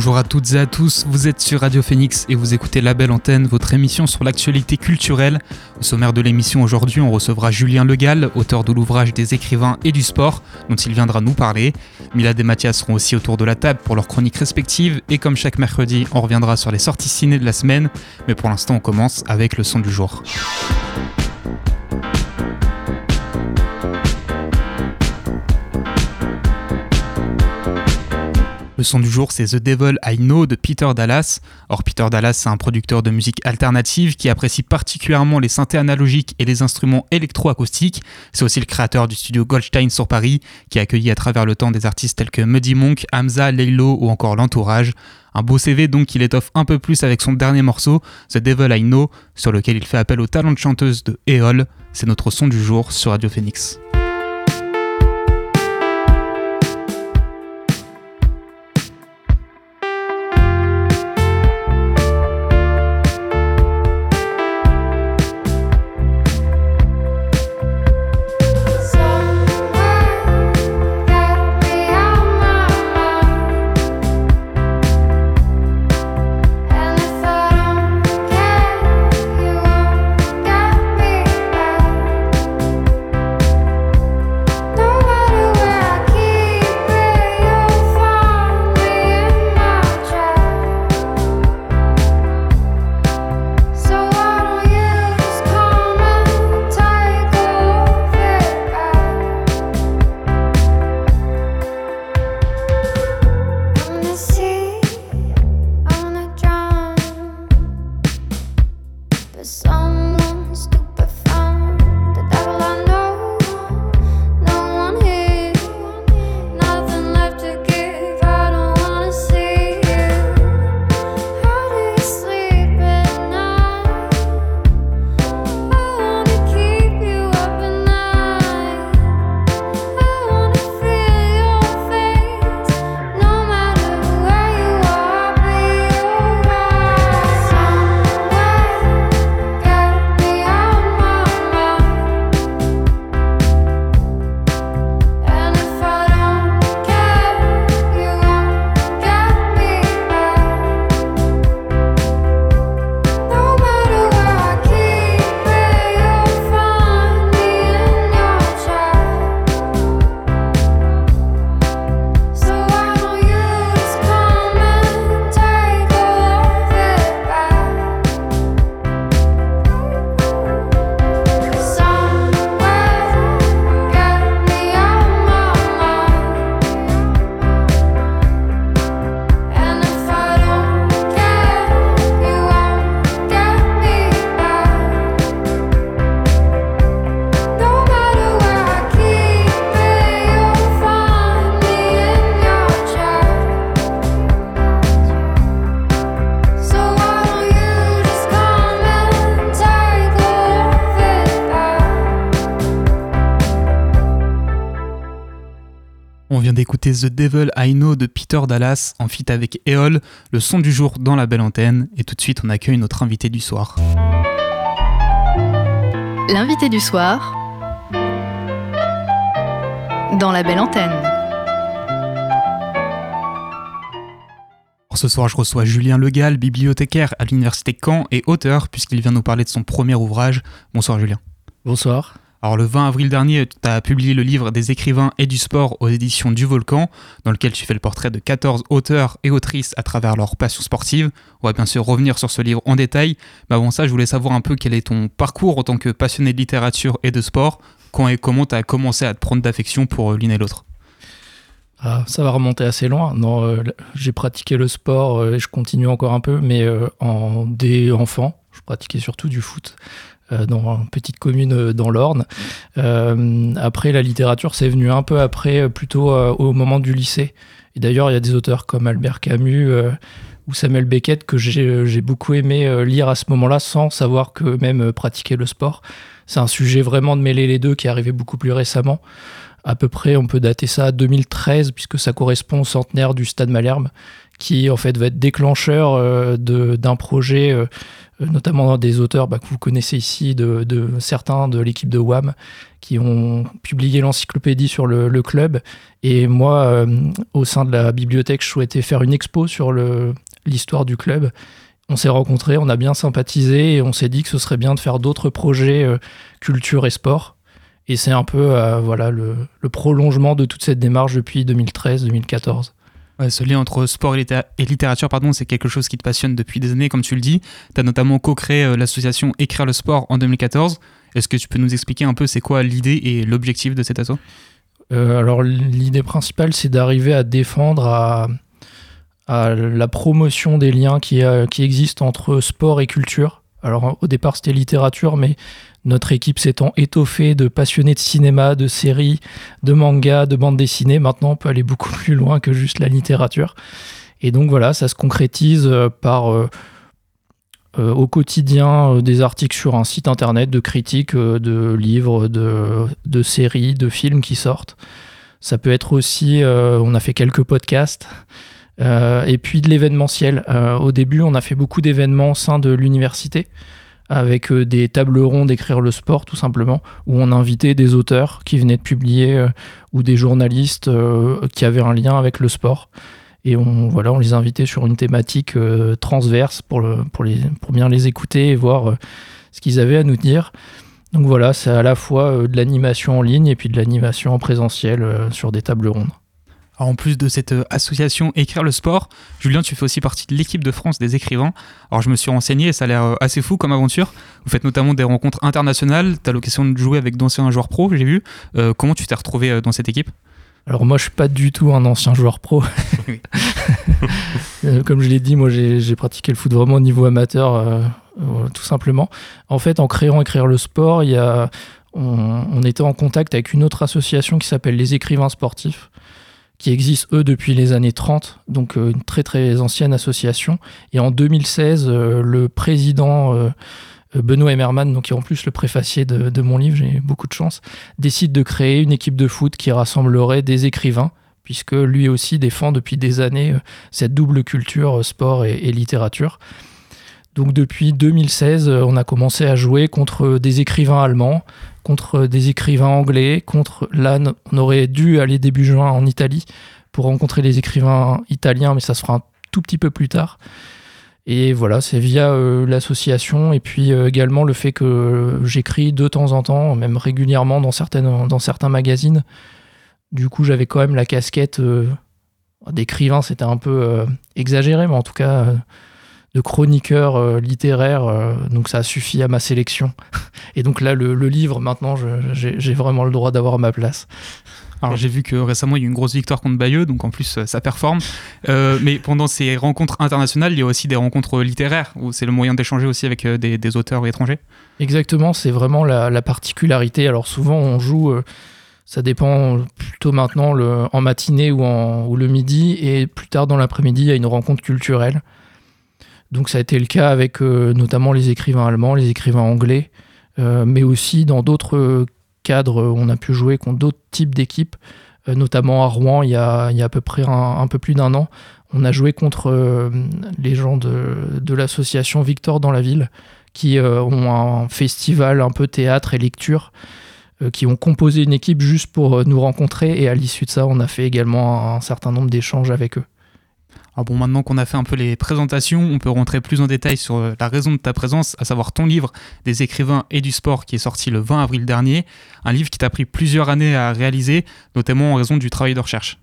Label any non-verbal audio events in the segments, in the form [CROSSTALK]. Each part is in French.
Bonjour à toutes et à tous, vous êtes sur Radio Phoenix et vous écoutez La Belle Antenne, votre émission sur l'actualité culturelle. Au sommaire de l'émission aujourd'hui, on recevra Julien Legal, auteur de l'ouvrage des écrivains et du sport, dont il viendra nous parler. Milad et Mathias seront aussi autour de la table pour leurs chroniques respectives et comme chaque mercredi, on reviendra sur les sorties ciné de la semaine. Mais pour l'instant, on commence avec le son du jour. Le son du jour, c'est The Devil I Know de Peter Dallas. Or, Peter Dallas, c'est un producteur de musique alternative qui apprécie particulièrement les synthés analogiques et les instruments électroacoustiques. C'est aussi le créateur du studio Goldstein sur Paris, qui a accueilli à travers le temps des artistes tels que Muddy Monk, Hamza, Leilo ou encore l'entourage. Un beau CV donc qu'il étoffe un peu plus avec son dernier morceau, The Devil I Know, sur lequel il fait appel au talent de chanteuse de Eol. C'est notre son du jour sur Radio Phoenix. D'écouter The Devil I Know de Peter Dallas en fit avec Eol, le son du jour dans la belle antenne. Et tout de suite, on accueille notre invité du soir. L'invité du soir dans la belle antenne. Ce soir, je reçois Julien Legal, bibliothécaire à l'Université Caen et auteur, puisqu'il vient nous parler de son premier ouvrage. Bonsoir Julien. Bonsoir. Alors le 20 avril dernier, tu as publié le livre des écrivains et du sport aux éditions du Volcan, dans lequel tu fais le portrait de 14 auteurs et autrices à travers leur passion sportive. On va bien sûr revenir sur ce livre en détail, mais avant ça, je voulais savoir un peu quel est ton parcours en tant que passionné de littérature et de sport, quand et comment tu as commencé à te prendre d'affection pour euh, l'une et l'autre? Ah, ça va remonter assez loin. Non, euh, j'ai pratiqué le sport euh, et je continue encore un peu, mais en dès enfant, je pratiquais surtout du foot. Euh, dans une petite commune euh, dans l'Orne. Euh, après, la littérature, c'est venu un peu après, plutôt au moment du lycée. Et d'ailleurs, il y a des auteurs comme Albert Camus ou Samuel Beckett que j'ai beaucoup aimé lire à ce moment-là sans savoir que même pratiquer le sport. C'est un sujet vraiment de mêler les deux qui est arrivé beaucoup plus récemment. À peu près, on peut dater ça à 2013 puisque ça correspond au centenaire du Stade Malherbe qui en fait va être déclencheur d'un projet euh, notamment des auteurs bah, que vous connaissez ici, de, certains de l'équipe de WAM, qui ont publié l'encyclopédie sur le, club. Et moi, euh, au sein de la bibliothèque, je souhaitais faire une expo sur l'histoire du club. On s'est rencontrés, on a bien sympathisé et on s'est dit que ce serait bien de faire d'autres projets euh, culture et sport. Et c'est un peu voilà, le, prolongement de toute cette démarche depuis 2013-2014 ce lien entre sport et, littérature, pardon, c'est quelque chose qui te passionne depuis des années, comme tu le dis. Tu as notamment co-créé euh, l'association Écrire le sport en 2014. Est-ce que tu peux nous expliquer un peu c'est quoi l'idée et l'objectif de cet asso euh, Alors l'idée principale, c'est d'arriver à défendre à, la promotion des liens qui, euh, qui existent entre sport et culture. Alors au départ c'était littérature, mais notre équipe s'étant étoffée de passionnés de cinéma, de séries, de mangas, de bandes dessinées, maintenant on peut aller beaucoup plus loin que juste la littérature. Et donc voilà, ça se concrétise euh, par euh, euh, au quotidien des articles sur un site internet, de critiques de livres, de, séries, de films qui sortent. Ça peut être aussi, on a fait quelques podcasts. et puis de l'événementiel. au début, on a fait beaucoup d'événements au sein de l'université avec euh, des tables rondes d'écrire le sport tout simplement, où on invitait des auteurs qui venaient de publier euh, ou des journalistes euh, qui avaient un lien avec le sport. Et on, voilà, on les invitait sur une thématique transverse pour, pour bien les écouter et voir ce qu'ils avaient à nous dire. Donc voilà, c'est à la fois de l'animation en ligne et puis de l'animation en présentiel sur des tables rondes en plus de cette euh, association Écrire le sport, Julien, tu fais aussi partie de l'équipe de France des écrivains. Alors je me suis renseigné et ça a l'air euh, assez fou comme aventure. Vous faites notamment des rencontres internationales, tu as l'occasion de jouer avec d'anciens joueurs pro, j'ai vu. Euh, comment tu t'es retrouvé dans cette équipe? Alors moi je suis pas du tout un ancien joueur pro. [LAUGHS] [LAUGHS] Comme je l'ai dit, moi j'ai pratiqué le foot vraiment au niveau amateur, tout simplement. En fait, en créant écrire le sport, il y a, on, était en contact avec une autre association qui s'appelle les écrivains sportifs, qui existent eux depuis les années 30, donc euh, une très très ancienne association. Et en 2016, euh, le président euh, Benoît Emmerman, donc qui est en plus le préfacier de, mon livre, j'ai beaucoup de chance, décide de créer une équipe de foot qui rassemblerait des écrivains, puisque lui aussi défend depuis des années cette double culture sport et, et littérature. Donc depuis 2016, on a commencé à jouer contre des écrivains allemands, contre des écrivains anglais, contre là on aurait dû aller début juin en Italie pour rencontrer les écrivains italiens, mais ça se fera un tout petit peu plus tard. Et voilà, c'est via euh, l'association et puis euh, également le fait que j'écris de temps en temps, même régulièrement dans, dans certains magazines. Du coup, j'avais quand même la casquette euh, d'écrivain, c'était un peu exagéré, mais en tout cas de chroniqueur euh, littéraire, euh, donc ça a suffi à ma sélection. [LAUGHS] Et donc là, le, livre, maintenant, j'ai vraiment le droit d'avoir ma place. Alors j'ai vu que récemment il y a eu une grosse victoire contre Bayeux, donc en plus euh, ça performe. mais pendant ces rencontres internationales, il y a aussi des rencontres littéraires, où c'est le moyen d'échanger aussi avec des, auteurs étrangers. Exactement, c'est vraiment la, particularité. Alors souvent on joue, ça dépend plutôt maintenant le, en matinée ou, en, ou le midi, et plus tard dans l'après-midi il y a une rencontre culturelle. Donc ça a été le cas avec euh, notamment les écrivains allemands, les écrivains anglais, euh, mais aussi dans d'autres cadres, on a pu jouer contre d'autres types d'équipes, euh, notamment à Rouen il y a, à peu près un, peu plus d'un an. On a joué contre les gens de, l'association Victor dans la ville, qui ont un festival un peu théâtre et lecture, qui ont composé une équipe juste pour nous rencontrer, et à l'issue de ça, on a fait également un certain nombre d'échanges avec eux. Alors bon, maintenant qu'on a fait un peu les présentations, on peut rentrer plus en détail sur euh, la raison de ta présence, à savoir ton livre des écrivains et du sport qui est sorti le 20 avril dernier, un livre qui t'a pris plusieurs années à réaliser, notamment en raison du travail de recherche.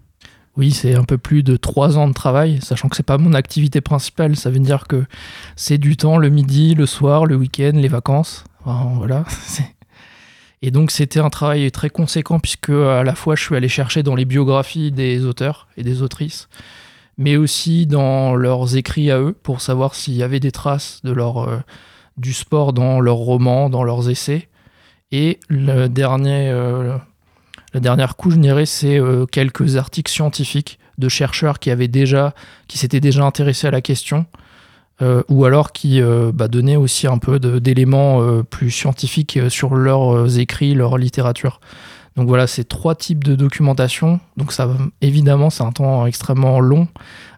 Oui, c'est un peu plus de trois ans de travail, sachant que c'est pas mon activité principale. Ça veut dire que c'est du temps le midi, le soir, le week-end, les vacances. voilà. [LAUGHS] Et donc c'était un travail très conséquent puisque à la fois je suis allé chercher dans les biographies des auteurs et des autrices, mais aussi dans leurs écrits à eux pour savoir s'il y avait des traces de leur, euh, du sport dans leurs romans, dans leurs essais. Et le dernier, euh, la dernière couche, je dirais, c'est euh, quelques articles scientifiques, de chercheurs qui avaient déjà, qui s'étaient déjà intéressés à la question, euh, ou alors qui bah, donnaient aussi un peu d'éléments plus scientifiques sur leurs écrits, leur littérature. Donc voilà, c'est trois types de documentation. Donc ça, évidemment, c'est un temps extrêmement long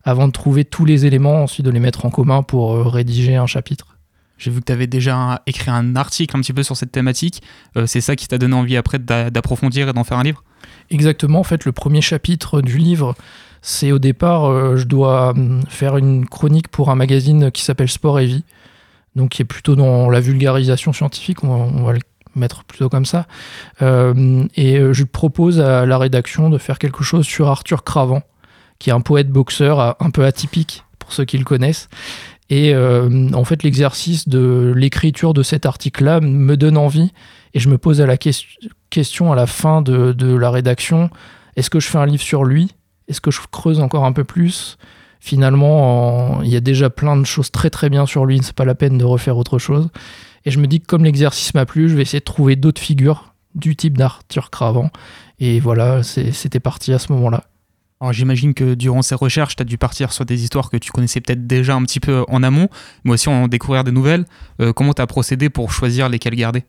avant de trouver tous les éléments, ensuite de les mettre en commun pour rédiger un chapitre. J'ai vu que tu avais déjà écrit un article un petit peu sur cette thématique. c'est ça qui t'a donné envie après d'approfondir et d'en faire un livre? Exactement. En fait, le premier chapitre du livre, c'est au départ, euh, je dois hum, faire une chronique pour un magazine qui s'appelle Sport et Vie, donc qui est plutôt dans la vulgarisation scientifique, on va, le mettre plutôt comme ça. Euh, et euh, je propose à la rédaction de faire quelque chose sur Arthur Cravant, qui est un poète boxeur un peu atypique pour ceux qui le connaissent. Et en fait, l'exercice de l'écriture de cet article-là me donne envie, et je me pose à la question à la fin de, de la rédaction est-ce que je fais un livre sur lui? Est-ce que je creuse encore un peu plus? Finalement, il y a déjà plein de choses très très bien sur lui, c'est pas la peine de refaire autre chose. Et je me dis que comme l'exercice m'a plu, je vais essayer de trouver d'autres figures du type d'Arthur Cravant. Et voilà, c'était parti à ce moment-là. Alors j'imagine que durant ces recherches, tu as dû partir sur des histoires que tu connaissais peut-être déjà un petit peu en amont, mais aussi en découvrir des nouvelles. Euh, comment tu as procédé pour choisir lesquelles garder?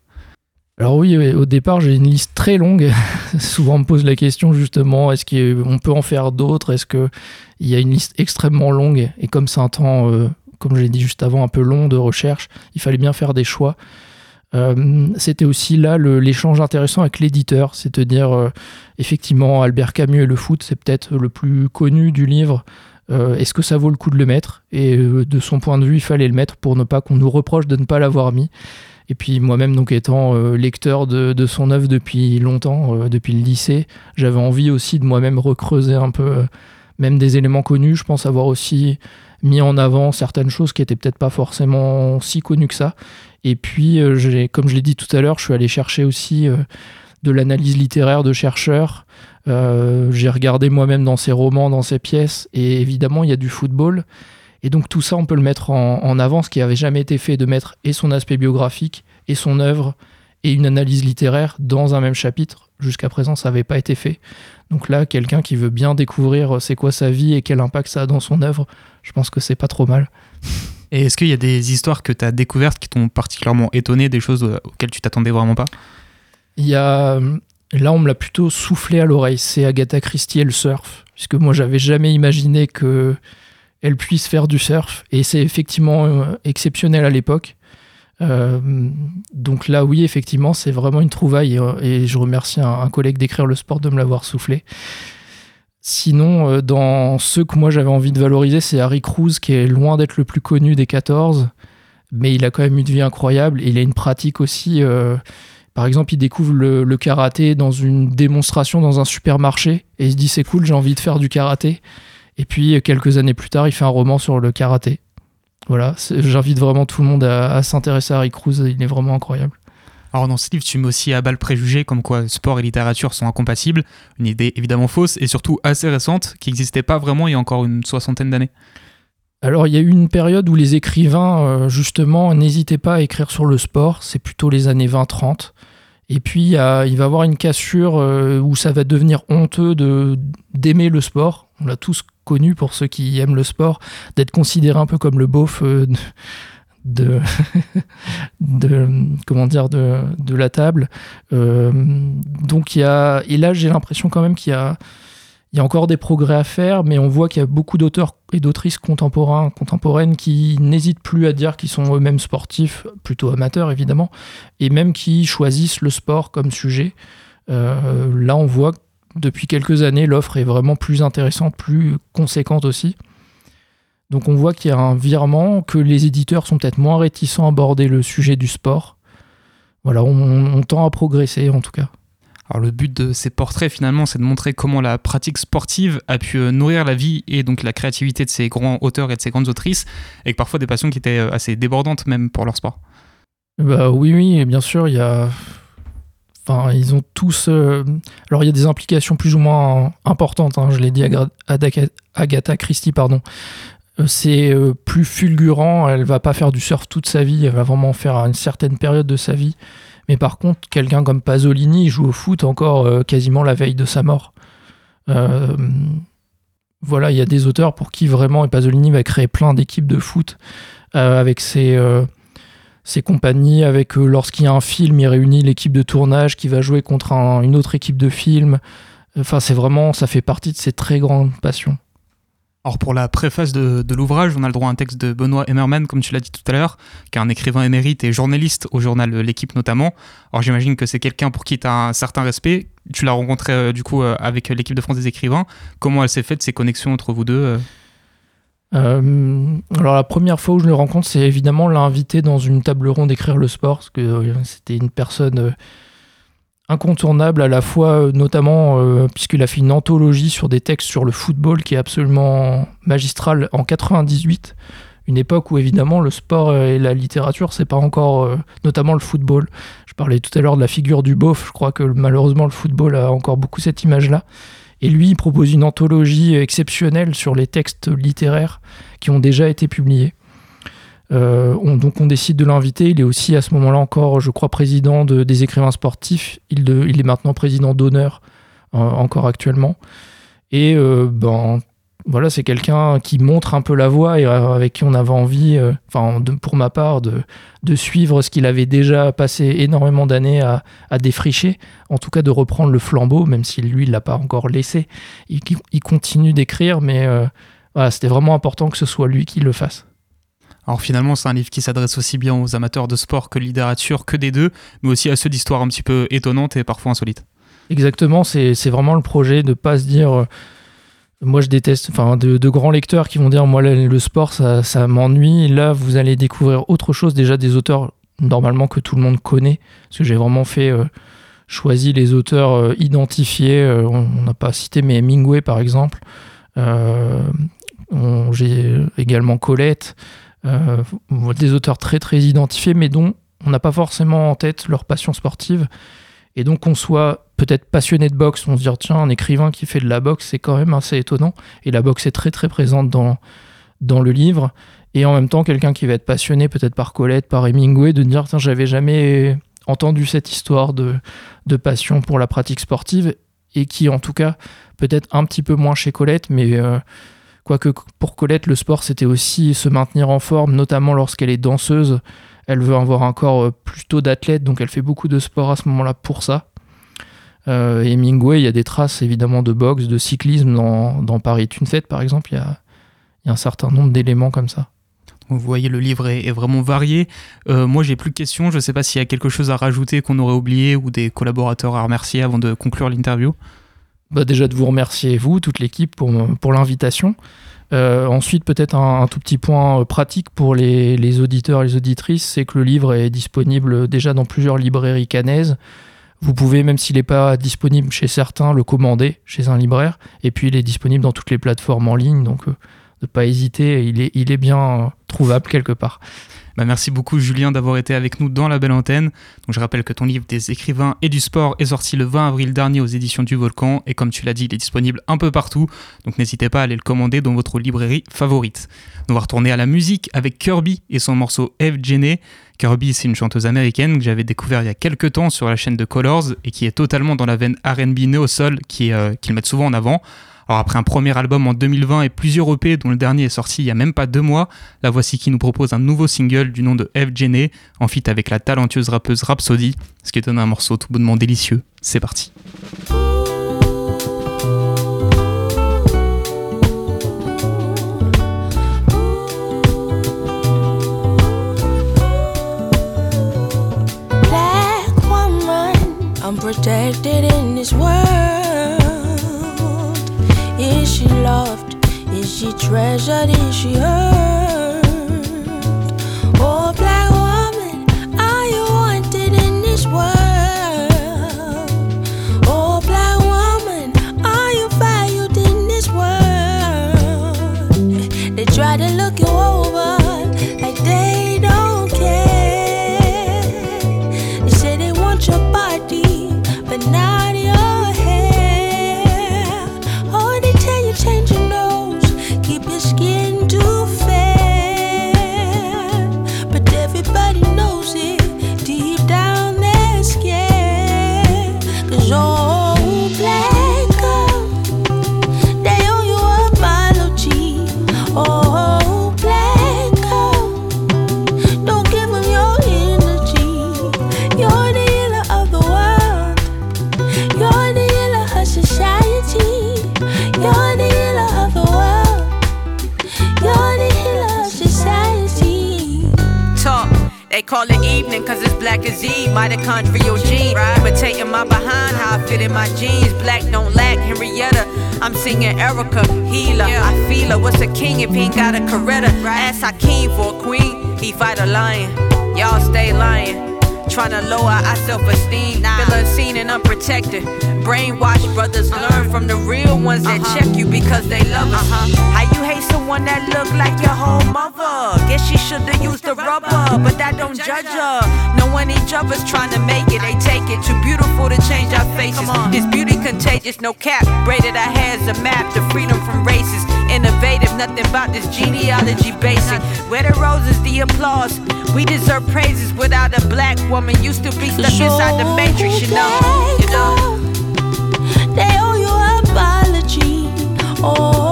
Alors oui, au départ, j'ai une liste très longue. [LAUGHS] Souvent, on me pose la question justement, est-ce qu'on peut en faire d'autres? Est-ce qu'il y a une liste extrêmement longue? Et comme c'est un temps, euh, comme je l'ai dit juste avant, un peu long de recherche, il fallait bien faire des choix. Euh, c'était aussi là l'échange intéressant avec l'éditeur, c'est-à-dire euh, effectivement Albert Camus et le foot, c'est peut-être le plus connu du livre. Est-ce que ça vaut le coup de le mettre? Et de son point de vue, il fallait le mettre pour ne pas qu'on nous reproche de ne pas l'avoir mis. Et puis moi-même, donc étant euh, lecteur de, son œuvre depuis longtemps, euh, depuis le lycée, j'avais envie aussi de moi-même recreuser un peu, euh, même des éléments connus. Je pense avoir aussi mis en avant certaines choses qui étaient peut-être pas forcément si connues que ça. Et puis, comme je l'ai dit tout à l'heure, je suis allé chercher aussi de l'analyse littéraire de chercheurs. J'ai regardé moi-même dans ses romans, dans ses pièces, et évidemment, il y a du football. Et donc tout ça, on peut le mettre en, avant, ce qui n'avait jamais été fait, de mettre et son aspect biographique, et son œuvre, et une analyse littéraire dans un même chapitre. Jusqu'à présent, ça n'avait pas été fait. Donc là, quelqu'un qui veut bien découvrir euh, c'est quoi sa vie et quel impact ça a dans son œuvre, je pense que c'est pas trop mal. Et est-ce qu'il y a des histoires que tu as découvertes qui t'ont particulièrement étonné, des choses euh, auxquelles tu t'attendais vraiment pas? Il y a. Euh, là, on me l'a plutôt soufflé à l'oreille. C'est Agatha Christie et le surf. Puisque moi, j'avais jamais imaginé que elle puisse faire du surf. Et c'est effectivement euh, exceptionnel à l'époque. Euh, donc là, oui, effectivement, c'est vraiment une trouvaille. Et, je remercie un, collègue d'écrire le sport de me l'avoir soufflé. Sinon, euh, dans ceux que moi j'avais envie de valoriser, c'est Harry Cruz, qui est loin d'être le plus connu des 14, mais il a quand même une vie incroyable. Et il a une pratique aussi. par exemple, il découvre le, le, karaté dans une démonstration dans un supermarché et il se dit c'est cool, j'ai envie de faire du karaté. Et puis quelques années plus tard, il fait un roman sur le karaté. Voilà, j'invite vraiment tout le monde à, s'intéresser à Harry Cruz, il est vraiment incroyable. Alors dans ce livre, tu mets aussi à bas le préjugé comme quoi sport et littérature sont incompatibles, une idée évidemment fausse et surtout assez récente qui n'existait pas vraiment il y a encore une soixantaine d'années. Alors il y a eu une période où les écrivains euh, justement n'hésitaient pas à écrire sur le sport, c'est plutôt les années 20-30. Et puis il va y avoir une cassure euh, où ça va devenir honteux d'aimer le sport. On l'a tous connu pour ceux qui aiment le sport, d'être considéré un peu comme le beauf euh, [LAUGHS] de, la table. Euh, il y a et là j'ai l'impression quand même qu'il y a il y a encore des progrès à faire, mais on voit qu'il y a beaucoup d'auteurs et d'autrices contemporains, contemporaines qui n'hésitent plus à dire qu'ils sont eux-mêmes sportifs, plutôt amateurs évidemment, et même qui choisissent le sport comme sujet. Euh, là, on voit depuis quelques années, l'offre est vraiment plus intéressante, plus conséquente aussi. Donc on voit qu'il y a un virement, que les éditeurs sont peut-être moins réticents à aborder le sujet du sport. Voilà, on, tend à progresser en tout cas. Alors le but de ces portraits finalement, c'est de montrer comment la pratique sportive a pu euh, nourrir la vie et donc la créativité de ces grands auteurs et de ces grandes autrices, avec parfois des passions qui étaient euh, assez débordantes même pour leur sport. Bah oui, oui, bien sûr, il y a Enfin, ils ont tous. Euh, alors, il y a des implications plus ou moins importantes. Hein, je l'ai dit à Agatha Christie, pardon. Euh, c'est euh, plus fulgurant. Elle va pas faire du surf toute sa vie. Elle va vraiment faire une certaine période de sa vie. Mais par contre, quelqu'un comme Pasolini joue au foot encore quasiment la veille de sa mort. voilà, il y a des auteurs pour qui vraiment, et Pasolini va créer plein d'équipes de foot avec ses, ses compagnies, avec lorsqu'il y a un film, il réunit l'équipe de tournage qui va jouer contre une autre équipe de film. Enfin, c'est vraiment, ça fait partie de ses très grandes passions. Alors pour la préface de, l'ouvrage, on a le droit à un texte de Benoît Emmerman, comme tu l'as dit tout à l'heure, qui est un écrivain émérite et journaliste au journal L'équipe notamment. Alors j'imagine que c'est quelqu'un pour qui tu as un certain respect. Tu l'as rencontré euh, du coup euh, avec l'équipe de France des écrivains. Comment elle s'est faite, ces connexions entre vous deux euh alors la première fois où je le rencontre, c'est évidemment l'inviter dans une table ronde d'écrire le sport, parce que c'était une personne incontournable à la fois, euh, notamment euh, puisqu'il a fait une anthologie sur des textes sur le football qui est absolument magistral en 98, une époque où évidemment le sport et la littérature, c'est pas encore, euh, notamment le football. Je parlais tout à l'heure de la figure du beauf, je crois que malheureusement le football a encore beaucoup cette image-là. Et lui, propose une anthologie exceptionnelle sur les textes littéraires qui ont déjà été publiés. Euh, on, donc on décide de l'inviter. Il est aussi à ce moment-là encore, je crois, président des écrivains sportifs. Il, est maintenant président d'honneur, euh, encore actuellement. Et euh, ben, voilà, c'est quelqu'un qui montre un peu la voie et avec qui on avait envie, enfin, pour ma part, de, suivre ce qu'il avait déjà passé énormément d'années à, défricher, en tout cas de reprendre le flambeau, même si lui, il l'a pas encore laissé. Il, continue d'écrire, mais c'était vraiment important que ce soit lui qui le fasse. Alors finalement, c'est un livre qui s'adresse aussi bien aux amateurs de sport que littérature, que des deux, mais aussi à ceux d'histoires un petit peu étonnantes et parfois insolites. Exactement, c'est vraiment le projet de ne pas se dire. Euh, moi, je déteste, enfin, de, grands lecteurs qui vont dire, moi, le, sport, ça, m'ennuie. Là, vous allez découvrir autre chose, déjà des auteurs, normalement, que tout le monde connaît. Parce que j'ai vraiment fait, euh, choisi les auteurs euh, identifiés. on n'a pas cité, mais Hemingway, par exemple. j'ai également Colette. Euh, des auteurs très très identifiés, mais dont on n'a pas forcément en tête leur passion sportive. Et donc qu'on soit peut-être passionné de boxe, on se dit tiens, un écrivain qui fait de la boxe, c'est quand même assez étonnant. Et la boxe est très très présente dans, dans le livre. Et en même temps, quelqu'un qui va être passionné peut-être par Colette, par Hemingway, de dire tiens, j'avais jamais entendu cette histoire de, de passion pour la pratique sportive. Et qui en tout cas, peut-être un petit peu moins chez Colette, mais... Euh, Quoique pour Colette, le sport, c'était aussi se maintenir en forme, notamment lorsqu'elle est danseuse. Elle veut avoir un corps euh, plutôt d'athlète, donc elle fait beaucoup de sport à ce moment-là pour ça. Euh, Hemingway, il y a des traces évidemment de boxe, de cyclisme dans, Paris est une fête, par exemple. Il y a, un certain nombre d'éléments comme ça. Vous voyez, le livre est, vraiment varié. Euh, moi, j'ai plus de questions. Je ne sais pas s'il y a quelque chose à rajouter qu'on aurait oublié ou des collaborateurs à remercier avant de conclure l'interview. Bah, déjà de vous remercier, vous, toute l'équipe, pour, pour l'invitation. Euh, ensuite, peut-être un, tout petit point euh, pratique pour les, les auditeurs et les auditrices, c'est que le livre est disponible déjà dans plusieurs librairies canaises. Vous pouvez, même s'il n'est pas disponible chez certains, le commander chez un libraire. Et puis, il est disponible dans toutes les plateformes en ligne, donc euh, ne pas hésiter, il est, il est bien trouvable quelque part. Bah, merci beaucoup Julien d'avoir été avec nous dans la belle antenne. Donc, je rappelle que ton livre des écrivains et du sport est sorti le 20 avril dernier aux éditions du Volcan et comme tu l'as dit, il est disponible un peu partout. Donc n'hésitez pas à aller le commander dans votre librairie favorite. On va retourner à la musique avec Kirby et son morceau Eve Jenny. Kirby, c'est une chanteuse américaine que j'avais découvert il y a quelques temps sur la chaîne de Colors et qui est totalement dans la veine RB néo-sol euh, qu'ils mettent souvent en avant. Alors après un premier album en 2020 et plusieurs EP dont le dernier est sorti il y a même pas deux mois, la voici qui nous propose un nouveau single du nom de F. Jenny, en feat avec la talentueuse rappeuse Rhapsody, ce qui donne un morceau tout bonnement délicieux. C'est parti. Treasured? Is she heard? Black as Eve, mitochondrial gene. Imitating my behind, how I fit in my jeans. Black don't lack, Henrietta. I'm singing Erica, healer. I feel her. What's a king if he ain't got a Coretta? Ask Hakeem for a queen, he fight a lion. Y'all stay lying. Trying to lower our self esteem. Nah. Feel unseen and unprotected. Brainwashed brothers uh-huh. learn from the real ones that uh-huh. check you because they love us. Uh-huh. How you hate someone that look like your whole mother? Guess she should've used the rubber, but that don't judge her. Knowing each other's trying to make it, they take it. Too beautiful to change our faces. This beauty contagious, no cap. Braided our hairs a map to freedom from races. Innovative, nothing about this genealogy basic. Where the roses, the applause. We deserve praises without a black woman. Used to be stuck inside the matrix, you know. You know. They owe you apology. Oh,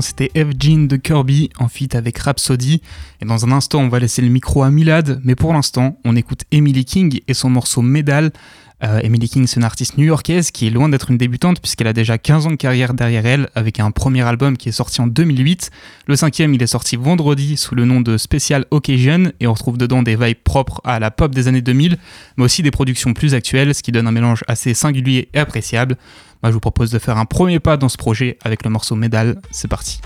c'était F. Jean de Kirby en feat avec Rhapsody. Et dans un instant, on va laisser le micro à Milad. Mais pour l'instant, on écoute Emily King et son morceau Medal. Euh, Emily King, c'est une artiste new-yorkaise qui est loin d'être une débutante puisqu'elle a déjà 15 ans de carrière derrière elle avec un premier album qui est sorti en 2008. Le cinquième, il est sorti vendredi sous le nom de Special Occasion et on retrouve dedans des vibes propres à la pop des années 2000, mais aussi des productions plus actuelles, ce qui donne un mélange assez singulier et appréciable. Moi, je vous propose de faire un premier pas dans ce projet avec le morceau Médal. C'est parti.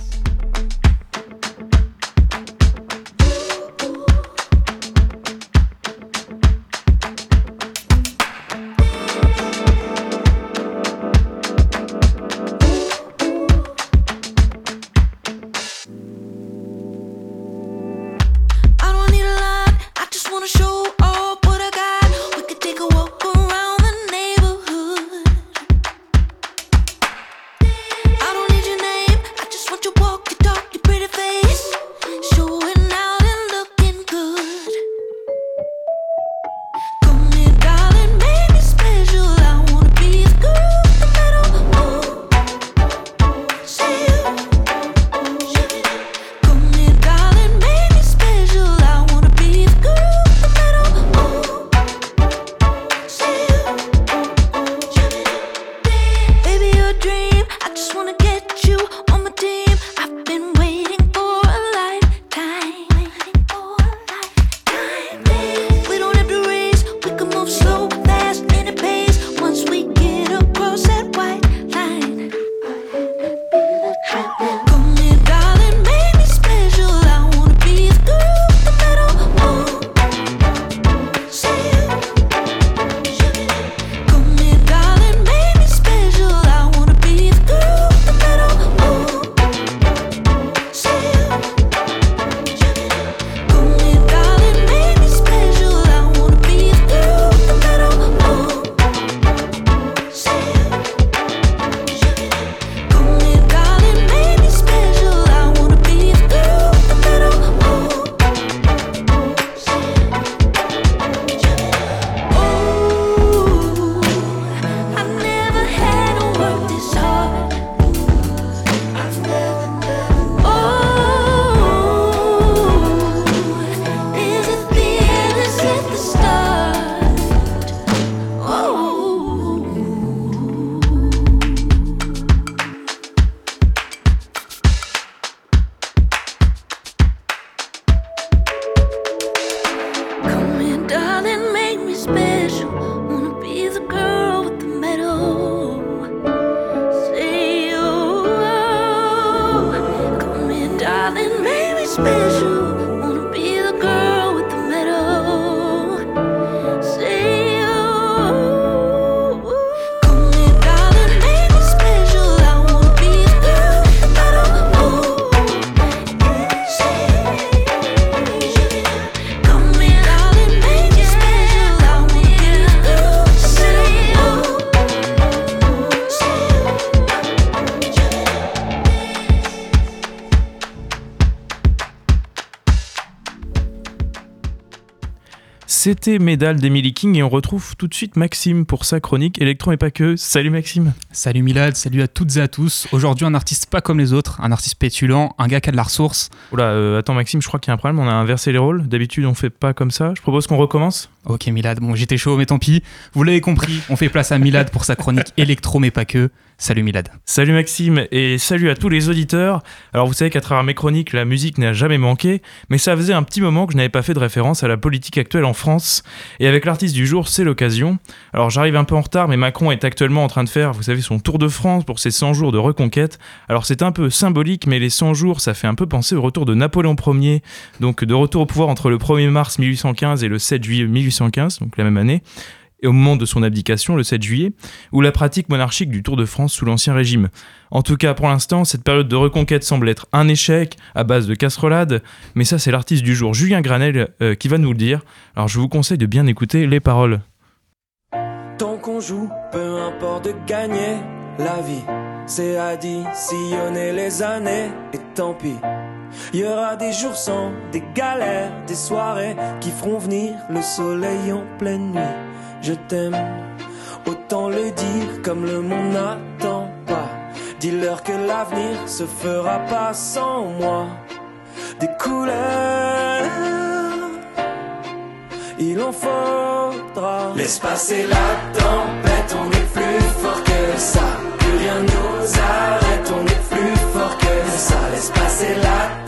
C'était Médal d'Emily King et on retrouve tout de suite Maxime pour sa chronique Électron et pas que. Salut Maxime. Salut Milad, salut à toutes et à tous. Aujourd'hui, un artiste pas comme les autres, un artiste pétulant, un gars qui a de la ressource. Oula, euh, attends Maxime, je crois qu'il y a un problème, on a inversé les rôles. D'habitude, on fait pas comme ça. Je propose qu'on recommence. Ok Milad, bon j'étais chaud mais tant pis. Vous l'avez compris, on fait place à Milad pour sa chronique [LAUGHS] Électro mais pas que. Salut Milad. Salut Maxime et salut à tous les auditeurs. Alors vous savez qu'à travers mes chroniques, la musique n'a jamais manqué, mais ça faisait un petit moment que je n'avais pas fait de référence à la politique actuelle en France. Et avec l'artiste du jour, c'est l'occasion. Alors j'arrive un peu en retard, mais Macron est actuellement en train de faire, vous savez, son tour de France pour ses 100 jours de reconquête. Alors c'est un peu symbolique, mais les 100 jours, ça fait un peu penser au retour de Napoléon Ier, donc de retour au pouvoir entre le 1er mars 1815 et le 7 juillet 1815, donc la même année et au moment de son abdication, le 7 juillet, ou la pratique monarchique du Tour de France sous l'Ancien Régime. En tout cas, pour l'instant, cette période de reconquête semble être un échec à base de casserolades, mais ça c'est l'artiste du jour, Julien Granel, euh, qui va nous le dire. Alors je vous conseille de bien écouter les paroles. Tant qu'on joue, peu importe de gagner, la vie, c'est additionner les années, et tant pis. Il y aura des jours sans, des galères, des soirées qui feront venir le soleil en pleine nuit. Je t'aime, autant le dire comme le monde n'attend pas. Dis-leur que l'avenir se fera pas sans moi. Des couleurs, il en faudra. Laisse passer la tempête, on est plus fort que ça. Que rien nous arrête, on est plus fort que ça. Laisse passer la tempête,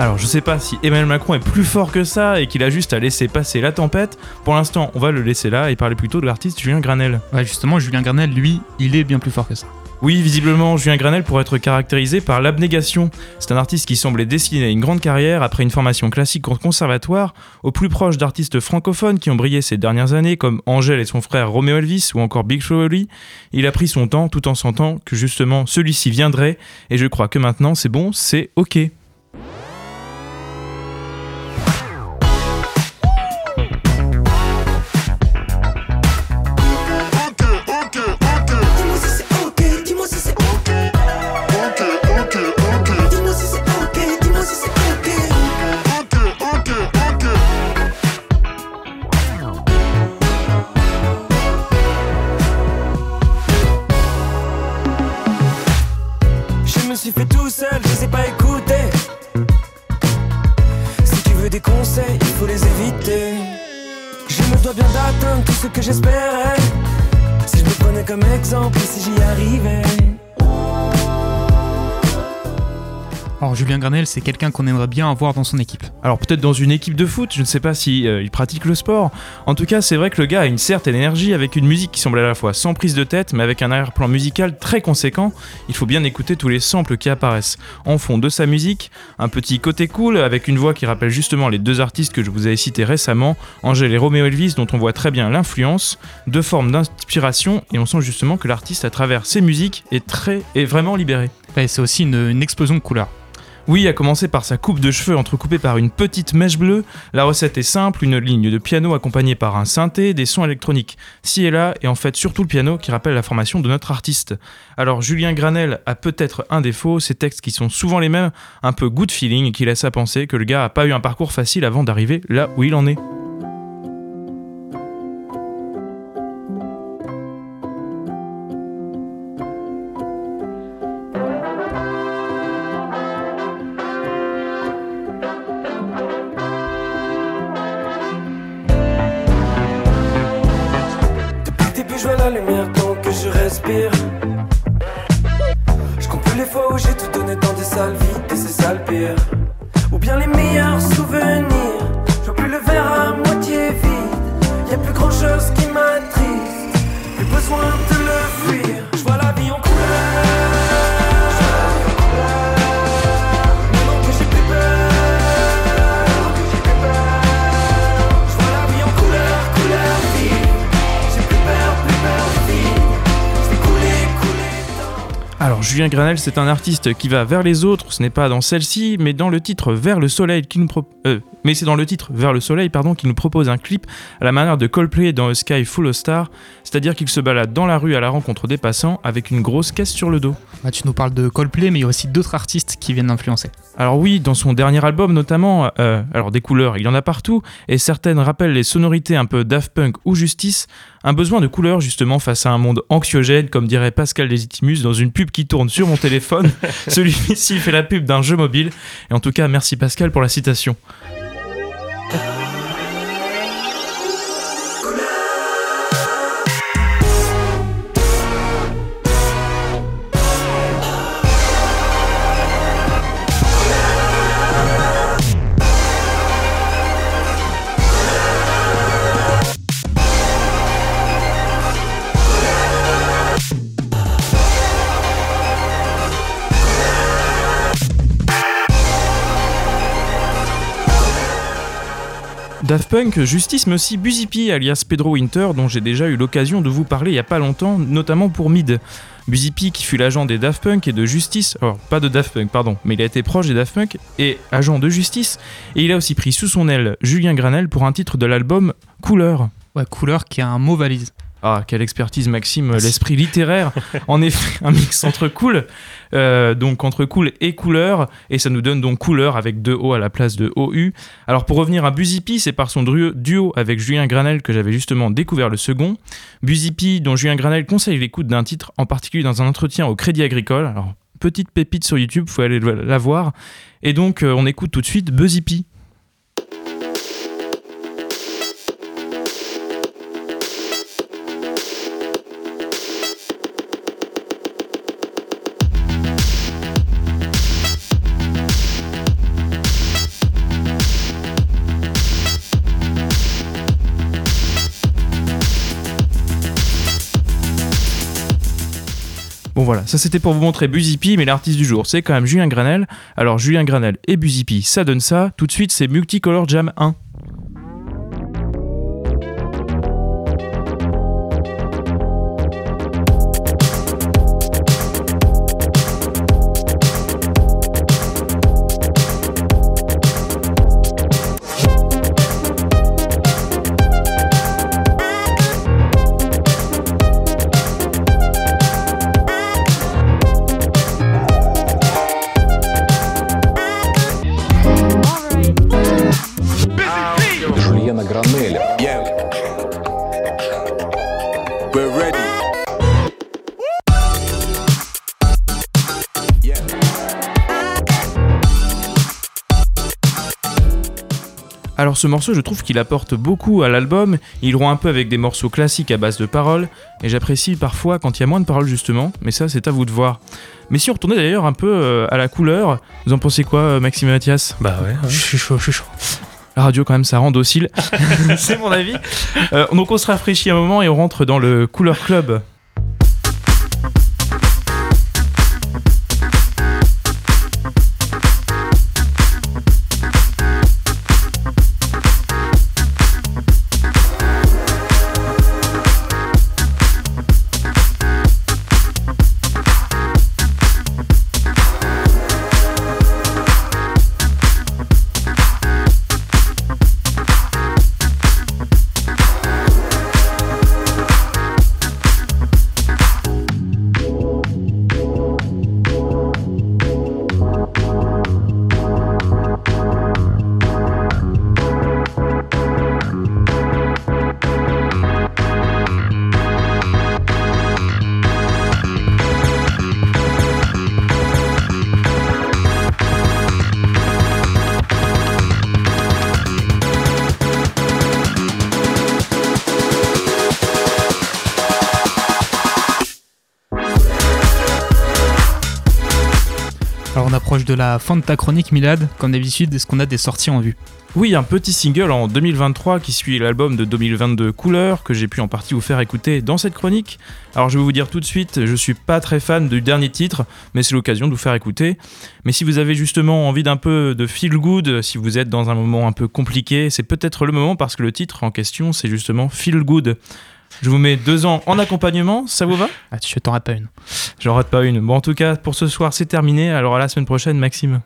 Alors je sais pas si Emmanuel Macron est plus fort que ça et qu'il a juste à laisser passer la tempête. Pour l'instant, on va le laisser là et parler plutôt de l'artiste Julien Granel. Ouais justement, Julien Granel, lui, il est bien plus fort que ça. Oui, visiblement, Julien Granel pourrait être caractérisé par l'abnégation. C'est un artiste qui semblait destiné à une grande carrière après une formation classique au conservatoire, au plus proche d'artistes francophones qui ont brillé ces dernières années, comme Angèle et son frère Romeo Elvis ou encore Big Oli. Il a pris son temps tout en sentant que justement celui-ci viendrait, et je crois que maintenant c'est bon, c'est ok. Suis fait tout seul, je sais pas écouter. Si tu veux des conseils, il faut les éviter. Je me dois bien d'atteindre tout ce que j'espérais. Si je me prenais comme exemple, et si j'y arrivais. Alors Julien Granel, c'est quelqu'un qu'on aimerait bien avoir dans son équipe. Alors peut-être dans une équipe de foot, je ne sais pas si euh, il pratique le sport. En tout cas, c'est vrai que le gars a une certaine énergie avec une musique qui semble à la fois sans prise de tête, mais avec un arrière-plan musical très conséquent. Il faut bien écouter tous les samples qui apparaissent en fond de sa musique. Un petit côté cool avec une voix qui rappelle justement les deux artistes que je vous avais cités récemment, Angèle et Romeo Elvis, dont on voit très bien l'influence, deux formes d'inspiration, et on sent justement que l'artiste à travers ses musiques est très est vraiment libéré. Ouais, c'est aussi une, une explosion de couleurs. Oui, à commencer par sa coupe de cheveux entrecoupée par une petite mèche bleue. La recette est simple, une ligne de piano accompagnée par un synthé, des sons électroniques ci et là, et en fait surtout le piano qui rappelle la formation de notre artiste. Alors Julien Granel a peut-être un défaut, ces textes qui sont souvent les mêmes, un peu good feeling, qui laissent à penser que le gars a pas eu un parcours facile avant d'arriver là où il en est. je Julien Granel, c'est un artiste qui va vers les autres, ce n'est pas dans celle-ci, mais dans le titre Vers le soleil qu'il nous pro- euh, Mais c'est dans le titre Vers le soleil pardon qu'il nous propose un clip à la manière de Coldplay dans A Sky Full of Stars, c'est-à-dire qu'il se balade dans la rue à la rencontre des passants avec une grosse caisse sur le dos. Ah, tu nous parles de Coldplay, mais il y a aussi d'autres artistes qui viennent d'influencer. Alors oui, dans son dernier album notamment, euh, alors des couleurs, il y en a partout, et certaines rappellent les sonorités un peu Daft Punk ou Justice, un besoin de couleurs justement face à un monde anxiogène, comme dirait Pascal Desitimus dans une pub qui tourne sur mon téléphone. [LAUGHS] Celui-ci fait la pub d'un jeu mobile, et en tout cas merci Pascal pour la citation. Daft Punk, Justice, mais aussi Buzipi, alias Pedro Winter, dont j'ai déjà eu l'occasion de vous parler il y a pas longtemps, notamment pour Mid. Buzipi, qui fut l'agent des Daft Punk et de Justice, alors pas de Daft Punk, pardon, mais il a été proche des Daft Punk et agent de Justice, et il a aussi pris sous son aile Julien Granel pour un titre de l'album Couleur. Ouais, couleur qui a un mot valise. Ah, quelle expertise, Maxime, l'esprit littéraire. [LAUGHS] En effet, un mix entre cool, euh, donc entre cool et couleur, et ça nous donne donc couleur avec deux O à la place de OU. Alors pour revenir à Buzipi, c'est par son duo avec Julien Granel que j'avais justement découvert le second. Buzipi, dont Julien Granel conseille l'écoute d'un titre, en particulier dans un entretien au Crédit Agricole. Alors, petite pépite sur YouTube, faut aller la voir. Et donc, euh, on écoute tout de suite Buzipi. Voilà, ça c'était pour vous montrer Buzipi, mais l'artiste du jour c'est quand même Julien Granel. Alors Julien Granel et Buzipi, ça donne ça. Tout de suite c'est Multicolor Jam 1. Ce morceau, je trouve qu'il apporte beaucoup à l'album, il rompt un peu avec des morceaux classiques à base de paroles, et j'apprécie parfois quand il y a moins de paroles justement, mais ça c'est à vous de voir. Mais si on retournait d'ailleurs un peu euh, à la couleur, vous en pensez quoi euh, Maxime et Mathias? Bah ouais, je suis chaud, je suis chaud. La radio quand même ça rend docile, [LAUGHS] c'est mon avis. Euh, donc on se rafraîchit un moment et on rentre dans le Couleur Club. De la fin de ta chronique Milad, comme d'habitude, est-ce qu'on a des sorties en vue? Oui, un petit single en 2023 qui suit l'album de 2022 Couleur que j'ai pu en partie vous faire écouter dans cette chronique. Alors je vais vous dire tout de suite, je suis pas très fan du dernier titre, mais c'est l'occasion de vous faire écouter. Mais si vous avez justement envie d'un peu de feel good, si vous êtes dans un moment un peu compliqué, c'est peut-être le moment parce que le titre en question c'est justement Feel Good. Je vous mets deux ans en accompagnement, ça vous va? Ah, tu t'en rates pas une. J'en rate pas une. Bon, en tout cas, pour ce soir, c'est terminé. Alors à la semaine prochaine, Maxime.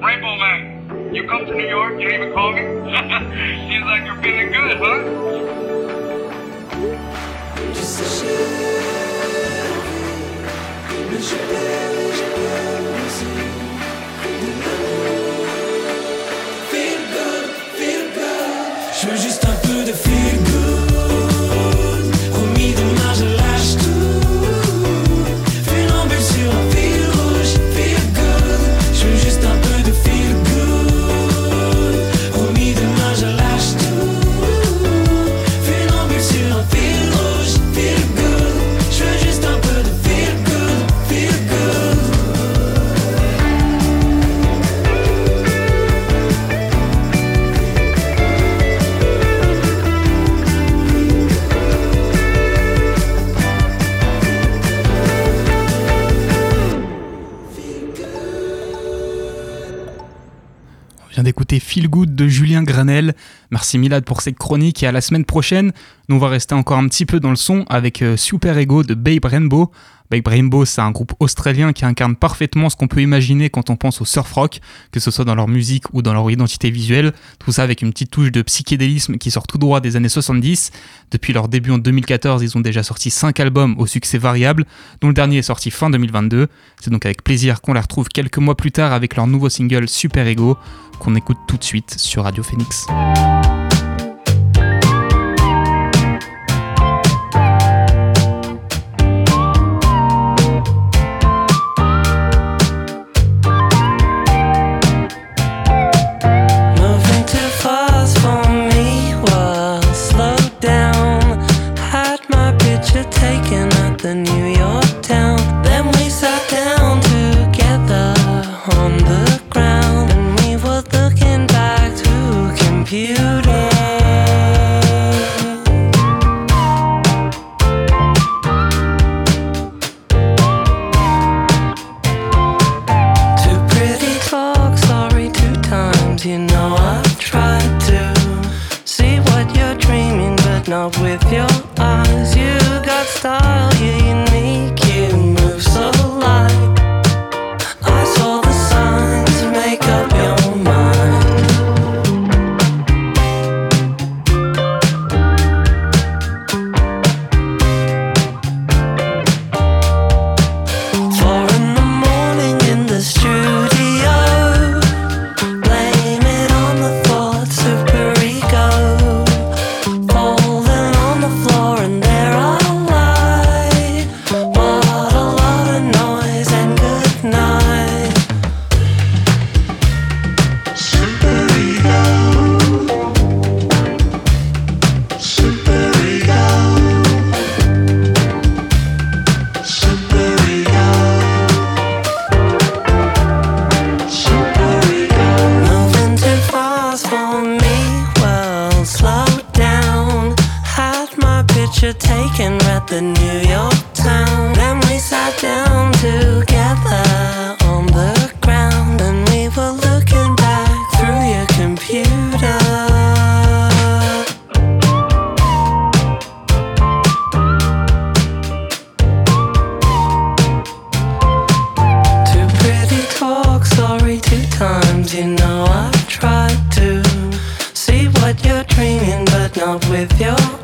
Rainbow Man, you come to New York, you even call me? [LAUGHS] Seems like you're feeling good, huh? Just a shell. Just a shell. Feel good, feel good. Je veux juste un peu de feel good. feel good de Julien Granel. Merci Milad pour cette chronique et à la semaine prochaine. Nous on va rester encore un petit peu dans le son avec euh, Super Ego de Babe Rainbow. Big Brain c'est un groupe australien qui incarne parfaitement ce qu'on peut imaginer quand on pense au surf rock, que ce soit dans leur musique ou dans leur identité visuelle, tout ça avec une petite touche de psychédélisme qui sort tout droit des années 70. Depuis leur début en 2014, ils ont déjà sorti 5 albums au succès variable, dont le dernier est sorti fin 2022. C'est donc avec plaisir qu'on les retrouve quelques mois plus tard avec leur nouveau single Super Ego, qu'on écoute tout de suite sur Radio Phoenix. something you. You know I've tried to see what you're dreaming, but not with your